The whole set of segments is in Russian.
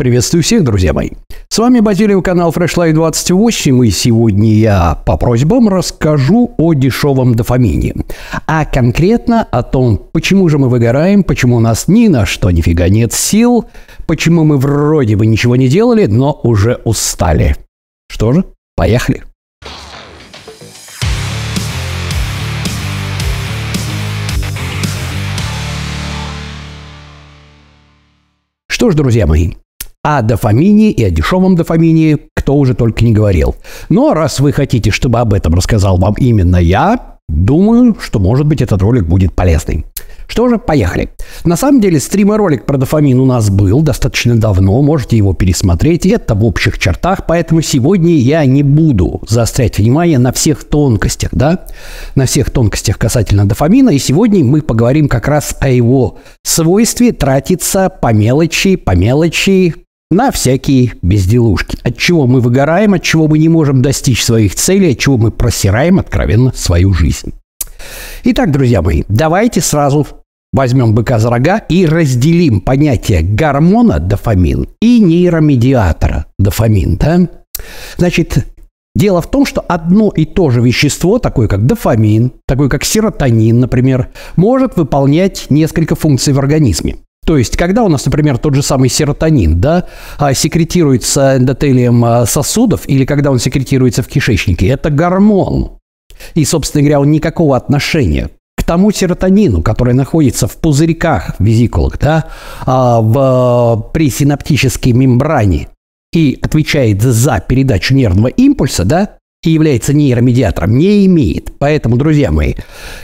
Приветствую всех, друзья мои. С вами Базилио, канал Freshlight 28, и сегодня я по просьбам расскажу о дешевом дофамине. А конкретно о том, почему же мы выгораем, почему у нас ни на что нифига нет сил, почему мы вроде бы ничего не делали, но уже устали. Что же, поехали. Что ж, друзья мои, о дофамине и о дешевом дофамине кто уже только не говорил. Но раз вы хотите, чтобы об этом рассказал вам именно я, думаю, что, может быть, этот ролик будет полезный. Что же, поехали. На самом деле, стрим-ролик про дофамин у нас был достаточно давно, можете его пересмотреть, это в общих чертах, поэтому сегодня я не буду заострять внимание на всех тонкостях, да, на всех тонкостях касательно дофамина, и сегодня мы поговорим как раз о его свойстве тратиться по мелочи, по мелочи, на всякие безделушки. От чего мы выгораем, от чего мы не можем достичь своих целей, от чего мы просираем откровенно свою жизнь. Итак, друзья мои, давайте сразу возьмем быка за рога и разделим понятие гормона дофамин и нейромедиатора дофамин. Да? Значит, Дело в том, что одно и то же вещество, такое как дофамин, такое как серотонин, например, может выполнять несколько функций в организме. То есть, когда у нас, например, тот же самый серотонин, да, а, секретируется эндотелием а, сосудов или когда он секретируется в кишечнике, это гормон. И, собственно говоря, он никакого отношения к тому серотонину, который находится в пузырьках визикулах, да, а, в пресинаптической мембране и отвечает за передачу нервного импульса, да, и является нейромедиатором, не имеет. Поэтому, друзья мои,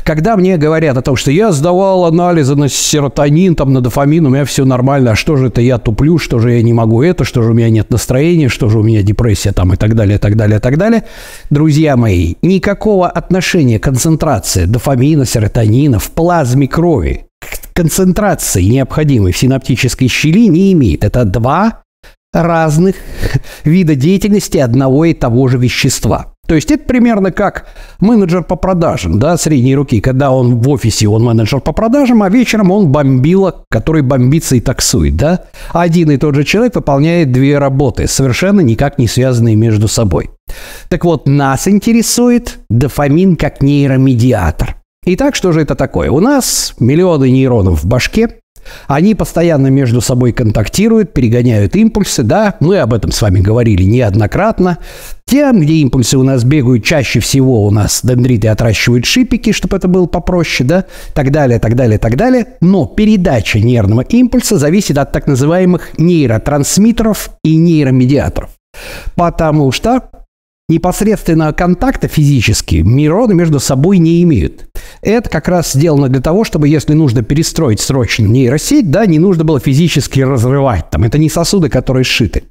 когда мне говорят о том, что я сдавал анализы на серотонин, там, на дофамин, у меня все нормально, а что же это я туплю, что же я не могу это, что же у меня нет настроения, что же у меня депрессия там и так далее, и так далее, и так далее. Друзья мои, никакого отношения концентрации дофамина, серотонина в плазме крови к концентрации, необходимой в синаптической щели, не имеет. Это два разных вида деятельности одного и того же вещества. То есть это примерно как менеджер по продажам, да, средней руки, когда он в офисе, он менеджер по продажам, а вечером он бомбила, который бомбится и таксует, да. Один и тот же человек выполняет две работы, совершенно никак не связанные между собой. Так вот, нас интересует дофамин как нейромедиатор. Итак, что же это такое? У нас миллионы нейронов в башке, они постоянно между собой контактируют, перегоняют импульсы, да, мы об этом с вами говорили неоднократно. Тем, где импульсы у нас бегают, чаще всего у нас дендриты отращивают шипики, чтобы это было попроще, да, так далее, так далее, так далее. Но передача нервного импульса зависит от так называемых нейротрансмиттеров и нейромедиаторов. Потому что непосредственного контакта физически нейроны между собой не имеют. Это как раз сделано для того, чтобы, если нужно перестроить срочно нейросеть, да, не нужно было физически разрывать. Там, это не сосуды, которые сшиты.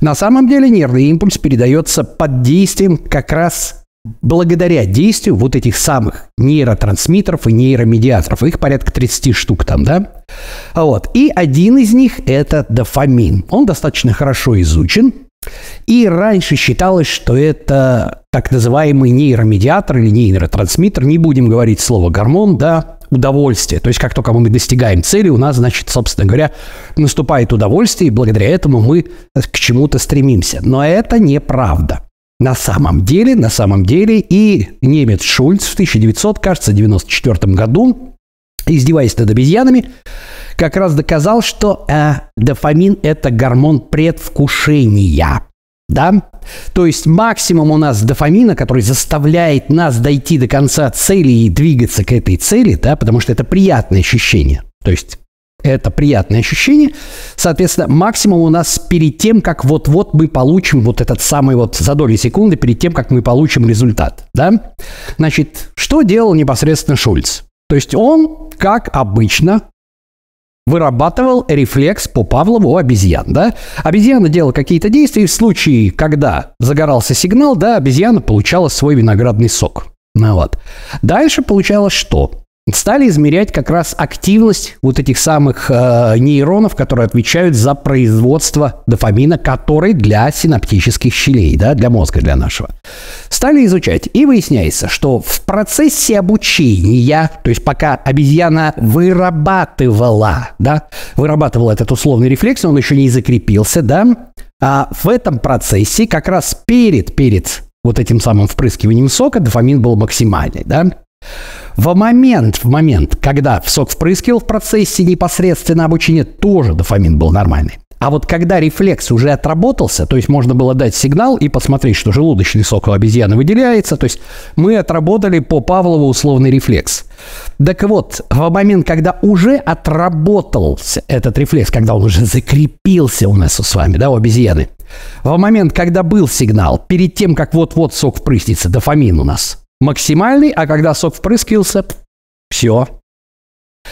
На самом деле нервный импульс передается под действием как раз благодаря действию вот этих самых нейротрансмиттеров и нейромедиаторов. Их порядка 30 штук там, да? Вот. И один из них – это дофамин. Он достаточно хорошо изучен. И раньше считалось, что это так называемый нейромедиатор или нейротрансмиттер, не будем говорить слово гормон, да, удовольствие. То есть как только мы достигаем цели, у нас, значит, собственно говоря, наступает удовольствие, и благодаря этому мы к чему-то стремимся. Но это неправда. На самом деле, на самом деле, и немец Шульц в 1994 году, издеваясь над обезьянами, как раз доказал, что э, дофамин – это гормон предвкушения. Да? То есть максимум у нас дофамина, который заставляет нас дойти до конца цели и двигаться к этой цели, да, потому что это приятное ощущение. То есть это приятное ощущение. Соответственно, максимум у нас перед тем, как вот-вот мы получим вот этот самый вот за доли секунды, перед тем, как мы получим результат. Да? Значит, что делал непосредственно Шульц? То есть он, как обычно, вырабатывал рефлекс по Павлову у обезьян, да? Обезьяна делала какие-то действия, и в случае, когда загорался сигнал, да, обезьяна получала свой виноградный сок. Ну вот. Дальше получалось что? Стали измерять как раз активность вот этих самых э, нейронов, которые отвечают за производство дофамина, который для синаптических щелей, да, для мозга, для нашего. Стали изучать, и выясняется, что в процессе обучения, то есть пока обезьяна вырабатывала, да, вырабатывала этот условный рефлекс, он еще не закрепился, да, а в этом процессе как раз перед, перед вот этим самым впрыскиванием сока дофамин был максимальный, да. В момент, в момент, когда сок впрыскивал в процессе непосредственно обучения, тоже дофамин был нормальный. А вот когда рефлекс уже отработался, то есть можно было дать сигнал и посмотреть, что желудочный сок у обезьяны выделяется, то есть мы отработали по Павлову условный рефлекс. Так вот, в момент, когда уже отработался этот рефлекс, когда он уже закрепился у нас с вами, да, у обезьяны, в момент, когда был сигнал, перед тем, как вот-вот сок впрыснется, дофамин у нас максимальный, а когда сок впрыскивался, все.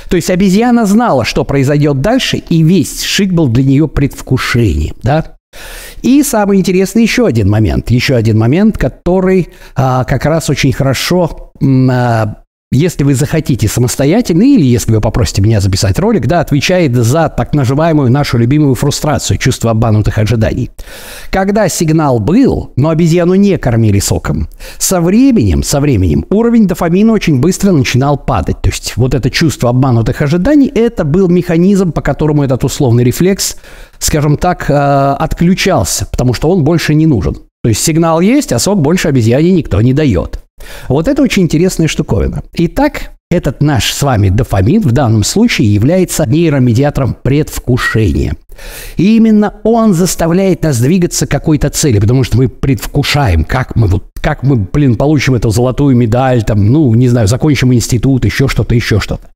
То есть обезьяна знала, что произойдет дальше, и весь шик был для нее предвкушением, да? И самый интересный еще один момент, еще один момент, который а, как раз очень хорошо а, если вы захотите самостоятельно, или если вы попросите меня записать ролик, да, отвечает за так называемую нашу любимую фрустрацию, чувство обманутых ожиданий. Когда сигнал был, но обезьяну не кормили соком, со временем, со временем уровень дофамина очень быстро начинал падать. То есть вот это чувство обманутых ожиданий, это был механизм, по которому этот условный рефлекс, скажем так, э, отключался, потому что он больше не нужен. То есть сигнал есть, а сок больше обезьяне никто не дает. Вот это очень интересная штуковина. Итак, этот наш с вами дофамин в данном случае является нейромедиатором предвкушения. И именно он заставляет нас двигаться к какой-то цели, потому что мы предвкушаем, как мы вот как мы, блин, получим эту золотую медаль, там, ну, не знаю, закончим институт, еще что-то, еще что-то.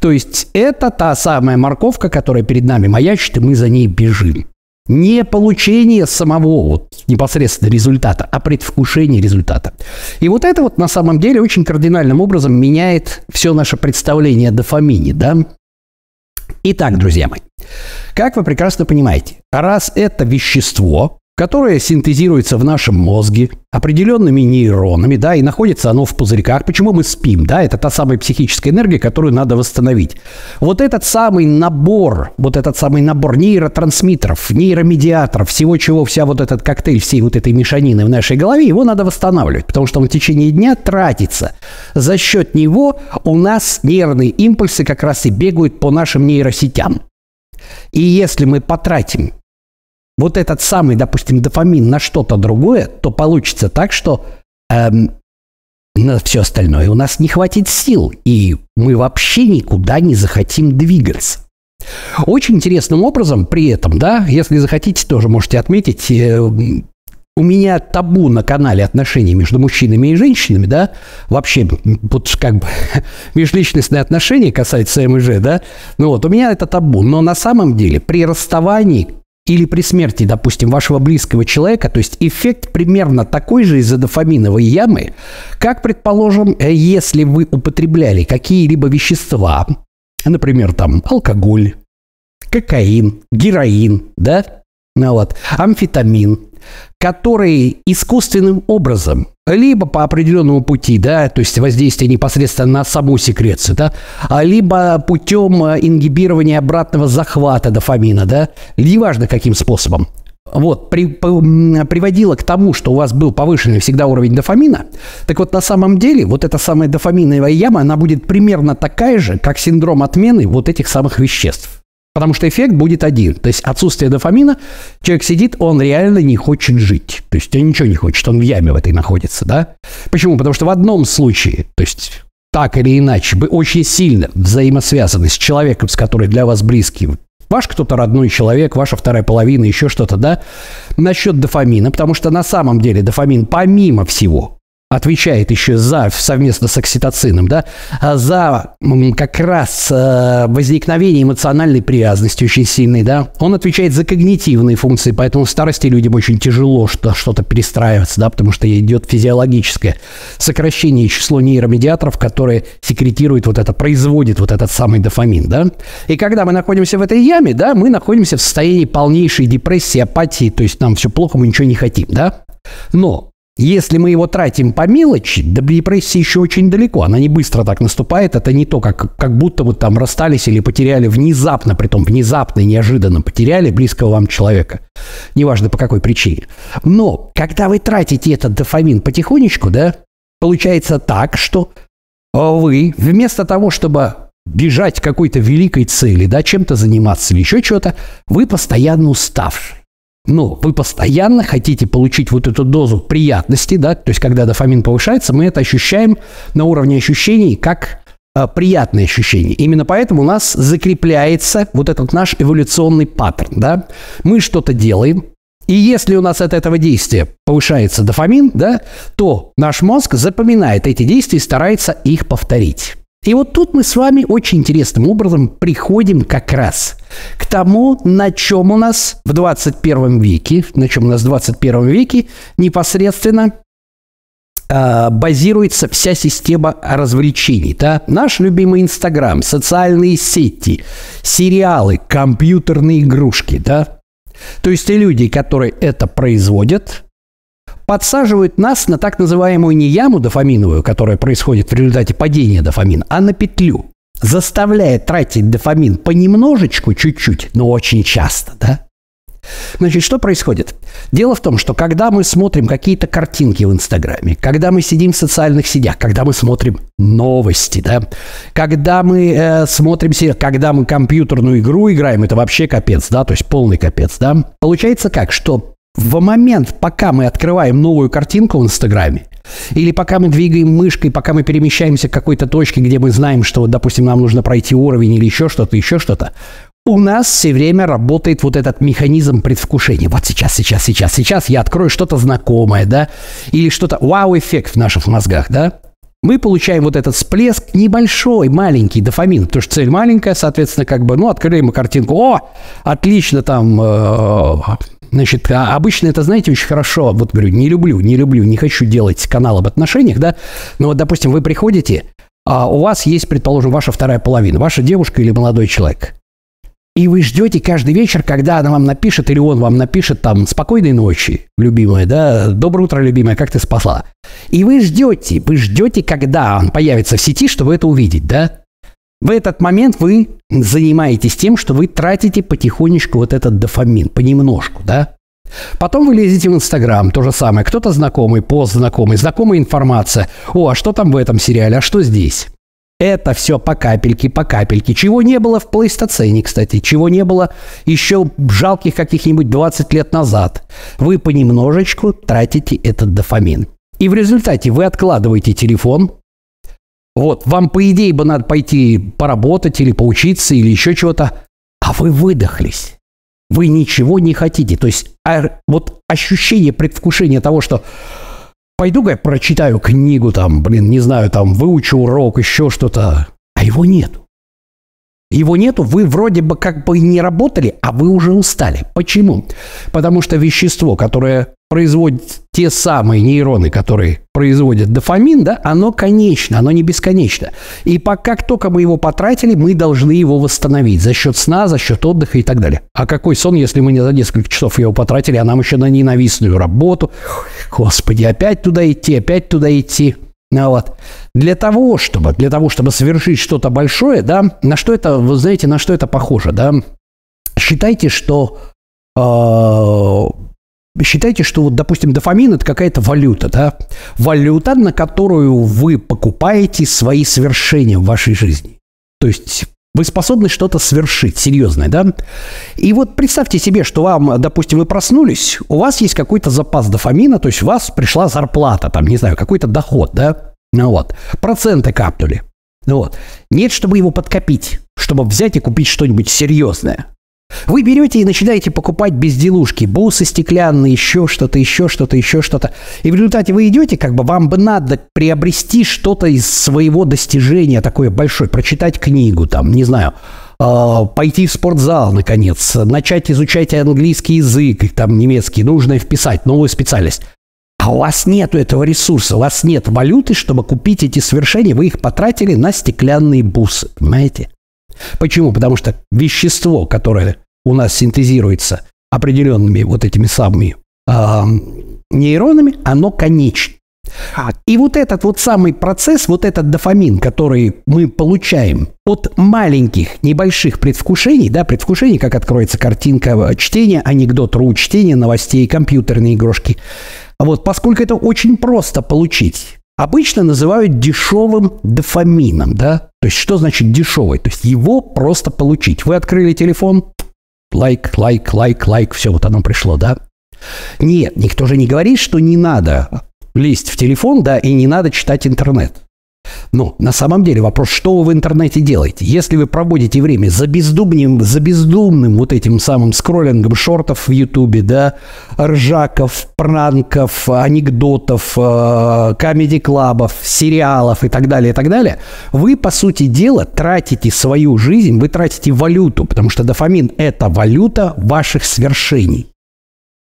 То есть это та самая морковка, которая перед нами маячит, и мы за ней бежим. Не получение самого вот, непосредственно результата, а предвкушение результата. И вот это вот на самом деле очень кардинальным образом меняет все наше представление о дофамине, да? Итак, друзья мои, как вы прекрасно понимаете, раз это вещество, которое синтезируется в нашем мозге определенными нейронами, да, и находится оно в пузырьках. Почему мы спим, да, это та самая психическая энергия, которую надо восстановить. Вот этот самый набор, вот этот самый набор нейротрансмиттеров, нейромедиаторов, всего чего, вся вот этот коктейль всей вот этой мешанины в нашей голове, его надо восстанавливать, потому что он в течение дня тратится. За счет него у нас нервные импульсы как раз и бегают по нашим нейросетям. И если мы потратим вот этот самый, допустим, дофамин на что-то другое, то получится так, что эм, на все остальное у нас не хватит сил, и мы вообще никуда не захотим двигаться. Очень интересным образом при этом, да, если захотите, тоже можете отметить, э, у меня табу на канале отношений между мужчинами и женщинами, да, вообще вот как бы межличностные отношения касается МЖ, да, ну вот, у меня это табу, но на самом деле при расставании или при смерти, допустим, вашего близкого человека, то есть эффект примерно такой же из-за дофаминовой ямы, как, предположим, э, если вы употребляли какие-либо вещества, например, там алкоголь, кокаин, героин, да, вот, амфетамин, которые искусственным образом либо по определенному пути, да, то есть воздействие непосредственно на саму секрецию, да, а либо путем э, ингибирования обратного захвата дофамина, да, неважно каким способом, вот, при, по, приводило к тому, что у вас был повышенный всегда уровень дофамина, так вот на самом деле вот эта самая дофаминовая яма, она будет примерно такая же, как синдром отмены вот этих самых веществ. Потому что эффект будет один. То есть отсутствие дофамина, человек сидит, он реально не хочет жить. То есть он ничего не хочет, он в яме в этой находится, да? Почему? Потому что в одном случае, то есть так или иначе, вы очень сильно взаимосвязаны с человеком, с которым для вас близкий, ваш кто-то родной человек, ваша вторая половина, еще что-то, да, насчет дофамина, потому что на самом деле дофамин, помимо всего, отвечает еще за, совместно с окситоцином, да, а за как раз э, возникновение эмоциональной привязанности очень сильной, да. Он отвечает за когнитивные функции, поэтому в старости людям очень тяжело что, что-то перестраиваться, да, потому что идет физиологическое сокращение числа нейромедиаторов, которые секретируют вот это, производит вот этот самый дофамин, да. И когда мы находимся в этой яме, да, мы находимся в состоянии полнейшей депрессии, апатии, то есть нам все плохо, мы ничего не хотим, да. Но Если мы его тратим по мелочи, до депрессии еще очень далеко. Она не быстро так наступает. Это не то, как, как будто вы там расстались или потеряли внезапно, притом внезапно и неожиданно потеряли близкого вам человека. Неважно по какой причине. Но когда вы тратите этот дофамин потихонечку, да, получается так, что вы вместо того, чтобы бежать к какой-то великой цели, да, чем-то заниматься или еще что-то, вы постоянно уставший. Но вы постоянно хотите получить вот эту дозу приятности, да, то есть когда дофамин повышается, мы это ощущаем на уровне ощущений как э, приятные ощущения. Именно поэтому у нас закрепляется вот этот наш эволюционный паттерн, да. Мы что-то делаем, и если у нас от этого действия повышается дофамин, да, то наш мозг запоминает эти действия и старается их повторить. И вот тут мы с вами очень интересным образом приходим как раз к тому, на чем у нас в 21 веке, на чем у нас в 21 веке непосредственно э, базируется вся система развлечений. Да? Наш любимый Инстаграм, социальные сети, сериалы, компьютерные игрушки. Да? То есть те люди, которые это производят, подсаживают нас на так называемую не яму дофаминовую, которая происходит в результате падения дофамина, а на петлю, заставляя тратить дофамин понемножечку, чуть-чуть, но очень часто, да? Значит, что происходит? Дело в том, что когда мы смотрим какие-то картинки в Инстаграме, когда мы сидим в социальных сетях, когда мы смотрим новости, да, когда мы э, смотрим, когда мы компьютерную игру играем, это вообще капец, да, то есть полный капец, да, получается как, что в момент, пока мы открываем новую картинку в Инстаграме, или пока мы двигаем мышкой, пока мы перемещаемся к какой-то точке, где мы знаем, что, допустим, нам нужно пройти уровень или еще что-то, еще что-то, у нас все время работает вот этот механизм предвкушения. Вот сейчас, сейчас, сейчас, сейчас я открою что-то знакомое, да, или что-то вау-эффект в наших мозгах, да. Мы получаем вот этот всплеск небольшой, маленький дофамин, потому что цель маленькая, соответственно, как бы, ну, открыли мы картинку, о, отлично, там, э, Значит, а обычно это, знаете, очень хорошо. Вот говорю, не люблю, не люблю, не хочу делать канал об отношениях, да. Но вот, допустим, вы приходите, а у вас есть, предположим, ваша вторая половина, ваша девушка или молодой человек. И вы ждете каждый вечер, когда она вам напишет, или он вам напишет там «Спокойной ночи, любимая», да, «Доброе утро, любимая, как ты спасла?» И вы ждете, вы ждете, когда он появится в сети, чтобы это увидеть, да? В этот момент вы занимаетесь тем, что вы тратите потихонечку вот этот дофамин, понемножку, да? Потом вы лезете в Инстаграм, то же самое. Кто-то знакомый, пост знакомый, знакомая информация. О, а что там в этом сериале, а что здесь? Это все по капельке, по капельке. Чего не было в плейстоцене, кстати. Чего не было еще жалких каких-нибудь 20 лет назад. Вы понемножечку тратите этот дофамин. И в результате вы откладываете телефон, вот, вам, по идее, бы надо пойти поработать или поучиться или еще чего-то, а вы выдохлись. Вы ничего не хотите. То есть а, вот ощущение предвкушения того, что пойду-ка я прочитаю книгу там, блин, не знаю, там, выучу урок, еще что-то, а его нету. Его нету, вы вроде бы как бы не работали, а вы уже устали. Почему? Потому что вещество, которое производит те самые нейроны, которые производят дофамин, да, оно конечно, оно не бесконечно. И пока как только мы его потратили, мы должны его восстановить за счет сна, за счет отдыха и так далее. А какой сон, если мы не за несколько часов его потратили, а нам еще на ненавистную работу? Господи, опять туда идти, опять туда идти. Ну, вот. Для того, чтобы, для того, чтобы совершить что-то большое, да, на что это, вы знаете, на что это похоже, да? Считайте, что э, считайте, что вот, допустим, дофамин это какая-то валюта, да? Валюта, на которую вы покупаете свои совершения в вашей жизни. То есть вы способны что-то совершить серьезное, да? И вот представьте себе, что вам, допустим, вы проснулись, у вас есть какой-то запас дофамина, то есть у вас пришла зарплата, там, не знаю, какой-то доход, да? Ну вот, проценты капнули. Ну вот. Нет, чтобы его подкопить, чтобы взять и купить что-нибудь серьезное. Вы берете и начинаете покупать безделушки, бусы стеклянные, еще что-то, еще что-то, еще что-то. И в результате вы идете, как бы вам бы надо приобрести что-то из своего достижения такое большое, прочитать книгу, там, не знаю, э, пойти в спортзал, наконец, начать изучать английский язык, там, немецкий, нужно вписать новую специальность. А у вас нет этого ресурса, у вас нет валюты, чтобы купить эти свершения, вы их потратили на стеклянные бусы, понимаете? Почему? Потому что вещество, которое у нас синтезируется определенными вот этими самыми э, нейронами, оно конечно. И вот этот вот самый процесс, вот этот дофамин, который мы получаем от маленьких, небольших предвкушений, да, предвкушений, как откроется картинка чтения, анекдот, ру, чтения, новостей, компьютерные игрушки. Вот, поскольку это очень просто получить, обычно называют дешевым дофамином, да? То есть что значит дешевый? То есть его просто получить. Вы открыли телефон, лайк, лайк, лайк, лайк, все, вот оно пришло, да? Нет, никто же не говорит, что не надо лезть в телефон, да, и не надо читать интернет. Но на самом деле вопрос, что вы в интернете делаете? Если вы проводите время за бездумным, за бездумным вот этим самым скроллингом шортов в Ютубе, да, ржаков, пранков, анекдотов, э, комедий-клабов, сериалов и так далее, и так далее, вы, по сути дела, тратите свою жизнь, вы тратите валюту, потому что дофамин – это валюта ваших свершений.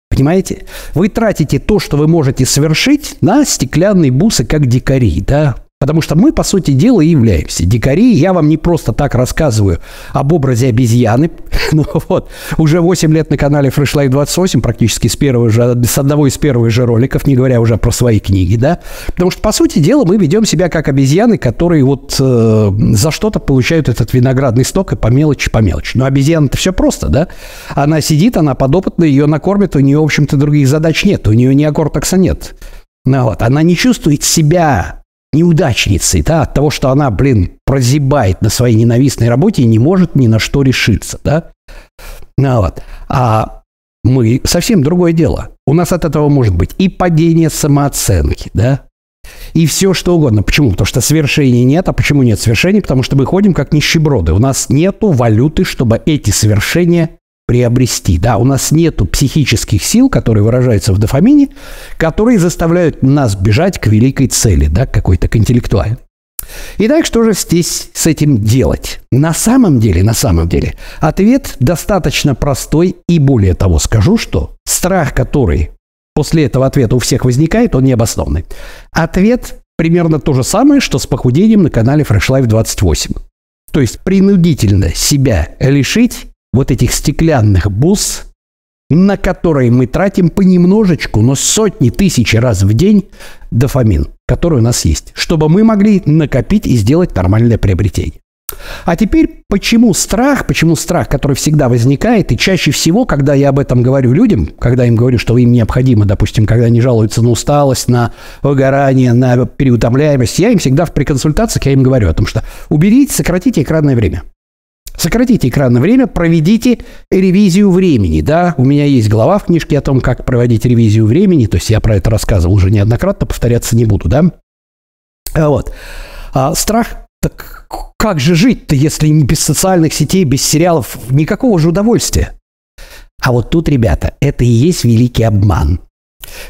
Понимаете? Вы тратите то, что вы можете совершить, на стеклянные бусы, как дикари, да? Потому что мы, по сути дела, и являемся дикари. Я вам не просто так рассказываю об образе обезьяны. ну вот, уже 8 лет на канале Fresh Life 28, практически с первого же, с одного из первых же роликов, не говоря уже про свои книги, да. Потому что, по сути дела, мы ведем себя как обезьяны, которые вот э, за что-то получают этот виноградный сток и по мелочи, по мелочи. Но обезьяна-то все просто, да. Она сидит, она подопытная, ее накормят, у нее, в общем-то, других задач нет, у нее неокортекса нет. Ну, вот. Она не чувствует себя неудачницей, да, от того, что она, блин, прозябает на своей ненавистной работе и не может ни на что решиться, да. Ну, вот. А мы совсем другое дело. У нас от этого может быть и падение самооценки, да, и все что угодно. Почему? Потому что свершений нет. А почему нет свершений? Потому что мы ходим как нищеброды. У нас нету валюты, чтобы эти свершения приобрести. Да, у нас нету психических сил, которые выражаются в дофамине, которые заставляют нас бежать к великой цели, да, какой-то к интеллектуальной. Итак, что же здесь с этим делать? На самом деле, на самом деле, ответ достаточно простой и более того скажу, что страх, который после этого ответа у всех возникает, он необоснованный. Ответ примерно то же самое, что с похудением на канале Fresh Life 28. То есть принудительно себя лишить вот этих стеклянных бус, на которые мы тратим понемножечку, но сотни тысяч раз в день дофамин, который у нас есть, чтобы мы могли накопить и сделать нормальное приобретение. А теперь, почему страх, почему страх, который всегда возникает, и чаще всего, когда я об этом говорю людям, когда им говорю, что им необходимо, допустим, когда они жалуются на усталость, на выгорание, на переутомляемость, я им всегда при консультациях, я им говорю о том, что уберите, сократите экранное время. Сократите экранное время, проведите ревизию времени. Да, у меня есть глава в книжке о том, как проводить ревизию времени. То есть я про это рассказывал уже неоднократно, повторяться не буду, да. А вот. А страх, так как же жить-то, если не без социальных сетей, без сериалов, никакого же удовольствия? А вот тут, ребята, это и есть великий обман.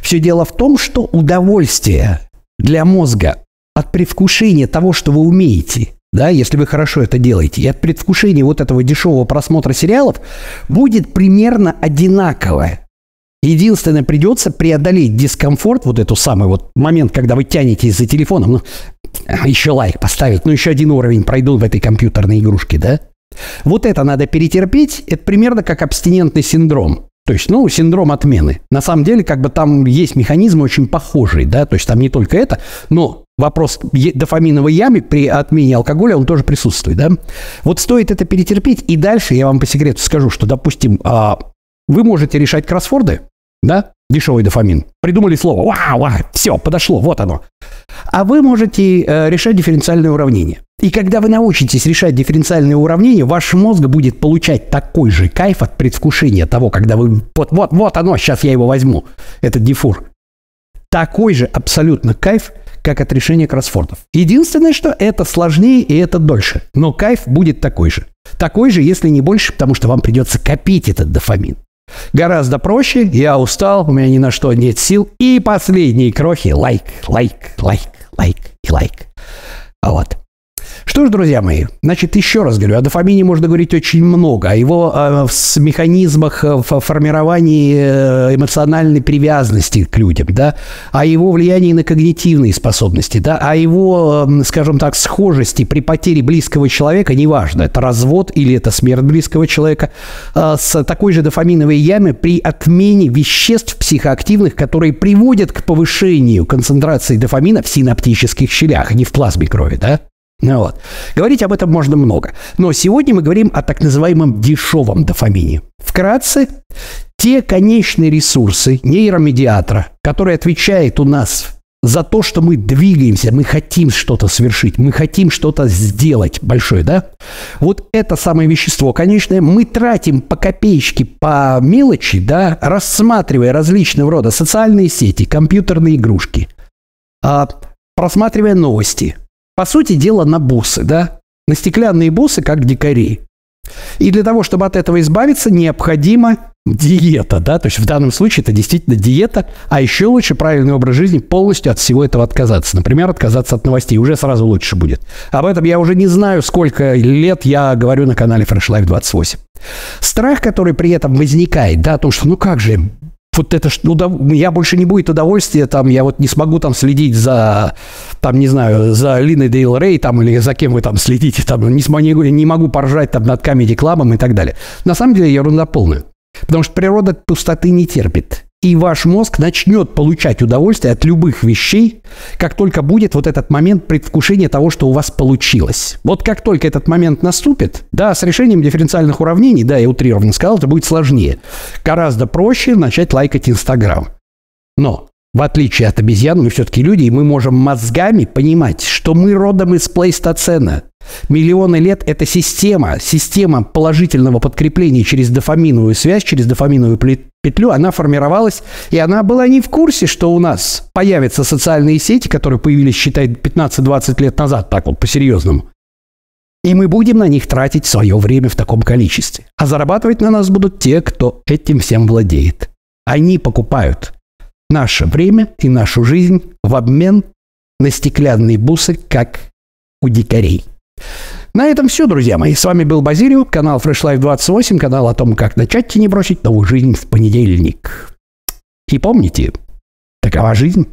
Все дело в том, что удовольствие для мозга от предвкушения того, что вы умеете – да, если вы хорошо это делаете, и от предвкушения вот этого дешевого просмотра сериалов будет примерно одинаковое. Единственное, придется преодолеть дискомфорт, вот эту самый вот момент, когда вы тянетесь за телефоном, ну, еще лайк поставить, ну, еще один уровень пройду в этой компьютерной игрушке, да? Вот это надо перетерпеть, это примерно как абстинентный синдром. То есть, ну, синдром отмены. На самом деле, как бы там есть механизмы очень похожие, да, то есть там не только это, но вопрос дофаминовой ямы при отмене алкоголя, он тоже присутствует, да. Вот стоит это перетерпеть, и дальше я вам по секрету скажу, что, допустим, а, вы можете решать кроссворды, да, дешевый дофамин. Придумали слово, вау, вау, все, подошло, вот оно. А вы можете э, решать дифференциальное уравнение. И когда вы научитесь решать дифференциальные уравнения, ваш мозг будет получать такой же кайф от предвкушения того, когда вы... Вот, вот, вот оно, сейчас я его возьму, этот дифур. Такой же абсолютно кайф, как от решения кроссфордов. Единственное, что это сложнее и это дольше. Но кайф будет такой же. Такой же, если не больше, потому что вам придется копить этот дофамин. Гораздо проще, я устал, у меня ни на что нет сил. И последние крохи лайк, лайк, лайк, лайк. Что ж, друзья мои, значит, еще раз говорю, о дофамине можно говорить очень много, о его э, с механизмах э, в формировании э, эмоциональной привязанности к людям, да, о его влиянии на когнитивные способности, да, о его, э, скажем так, схожести при потере близкого человека, неважно, это развод или это смерть близкого человека, э, с такой же дофаминовой ямой при отмене веществ психоактивных, которые приводят к повышению концентрации дофамина в синаптических щелях, а не в плазме крови, да? Ну вот. Говорить об этом можно много. Но сегодня мы говорим о так называемом дешевом дофамине. Вкратце, те конечные ресурсы нейромедиатора, который отвечает у нас за то, что мы двигаемся, мы хотим что-то совершить, мы хотим что-то сделать большое, да? Вот это самое вещество, конечно, мы тратим по копеечке, по мелочи, да, рассматривая различного рода социальные сети, компьютерные игрушки, а, просматривая новости – по сути дела, на бусы, да? На стеклянные бусы, как дикари. И для того, чтобы от этого избавиться, необходима диета, да, то есть в данном случае это действительно диета, а еще лучше правильный образ жизни, полностью от всего этого отказаться. Например, отказаться от новостей, уже сразу лучше будет. Об этом я уже не знаю, сколько лет я говорю на канале Fresh Life 28. Страх, который при этом возникает, да, о том, что ну как же, вот это удов... я больше не будет удовольствия, там, я вот не смогу там следить за, там, не знаю, за Линой Дейл Рей, там, или за кем вы там следите, там, не, смогу, не могу поржать там над Comedy Club и так далее. На самом деле ерунда полная. Потому что природа пустоты не терпит и ваш мозг начнет получать удовольствие от любых вещей, как только будет вот этот момент предвкушения того, что у вас получилось. Вот как только этот момент наступит, да, с решением дифференциальных уравнений, да, я утрированно сказал, это будет сложнее. Гораздо проще начать лайкать Инстаграм. Но в отличие от обезьян, мы все-таки люди, и мы можем мозгами понимать, что мы родом из плейстоцена. Миллионы лет – это система, система положительного подкрепления через дофаминовую связь, через дофаминовую петлю, она формировалась, и она была не в курсе, что у нас появятся социальные сети, которые появились, считай, 15-20 лет назад, так вот, по-серьезному. И мы будем на них тратить свое время в таком количестве. А зарабатывать на нас будут те, кто этим всем владеет. Они покупают наше время и нашу жизнь в обмен на стеклянные бусы, как у дикарей. На этом все, друзья мои. С вами был Базилио, канал Fresh Life 28, канал о том, как начать и не бросить новую жизнь в понедельник. И помните, такова жизнь.